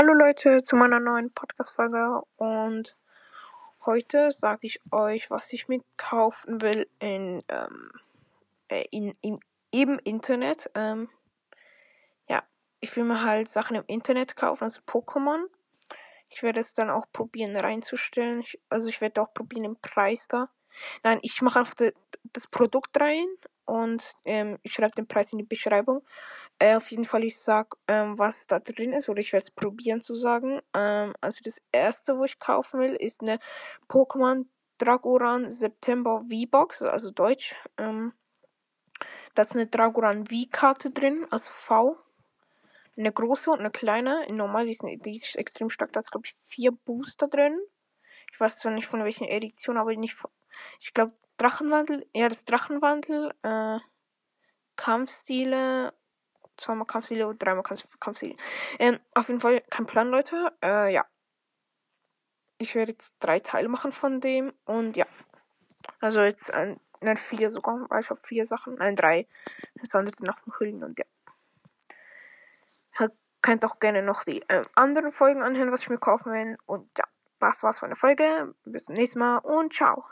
Hallo Leute zu meiner neuen Podcast-Folge und heute sage ich euch, was ich mir kaufen will in, ähm, äh, in, in, im Internet. Ähm, ja, ich will mir halt Sachen im Internet kaufen, also Pokémon. Ich werde es dann auch probieren reinzustellen. Ich, also ich werde auch probieren den Preis da. Nein, ich mache einfach das Produkt rein und ähm, ich schreibe den Preis in die Beschreibung. Äh, auf jeden Fall, ich sag, ähm, was da drin ist, oder ich werde es probieren zu sagen. Ähm, also das erste, wo ich kaufen will, ist eine Pokémon Dragoran September V-Box, also Deutsch. Ähm, da ist eine Dragoran V-Karte drin, also V. Eine große und eine kleine. Normal, die ist, die ist extrem stark. Da ist, glaube ich, vier Booster drin. Ich weiß zwar nicht von welchen Edition, aber nicht von. Ich glaube, Drachenwandel, ja, das Drachenwandel, äh, Kampfstile, zweimal Kampfstile und dreimal Kampfstile. Ähm, auf jeden Fall kein Plan, Leute. Äh, ja. Ich werde jetzt drei Teile machen von dem und ja. Also jetzt ein, nein, vier sogar, weil ich habe vier Sachen, nein, drei. Das andere noch Hüllen und ja. Ihr könnt auch gerne noch die äh, anderen Folgen anhören, was ich mir kaufen will. Und ja, das war's von der Folge. Bis zum nächsten Mal und ciao.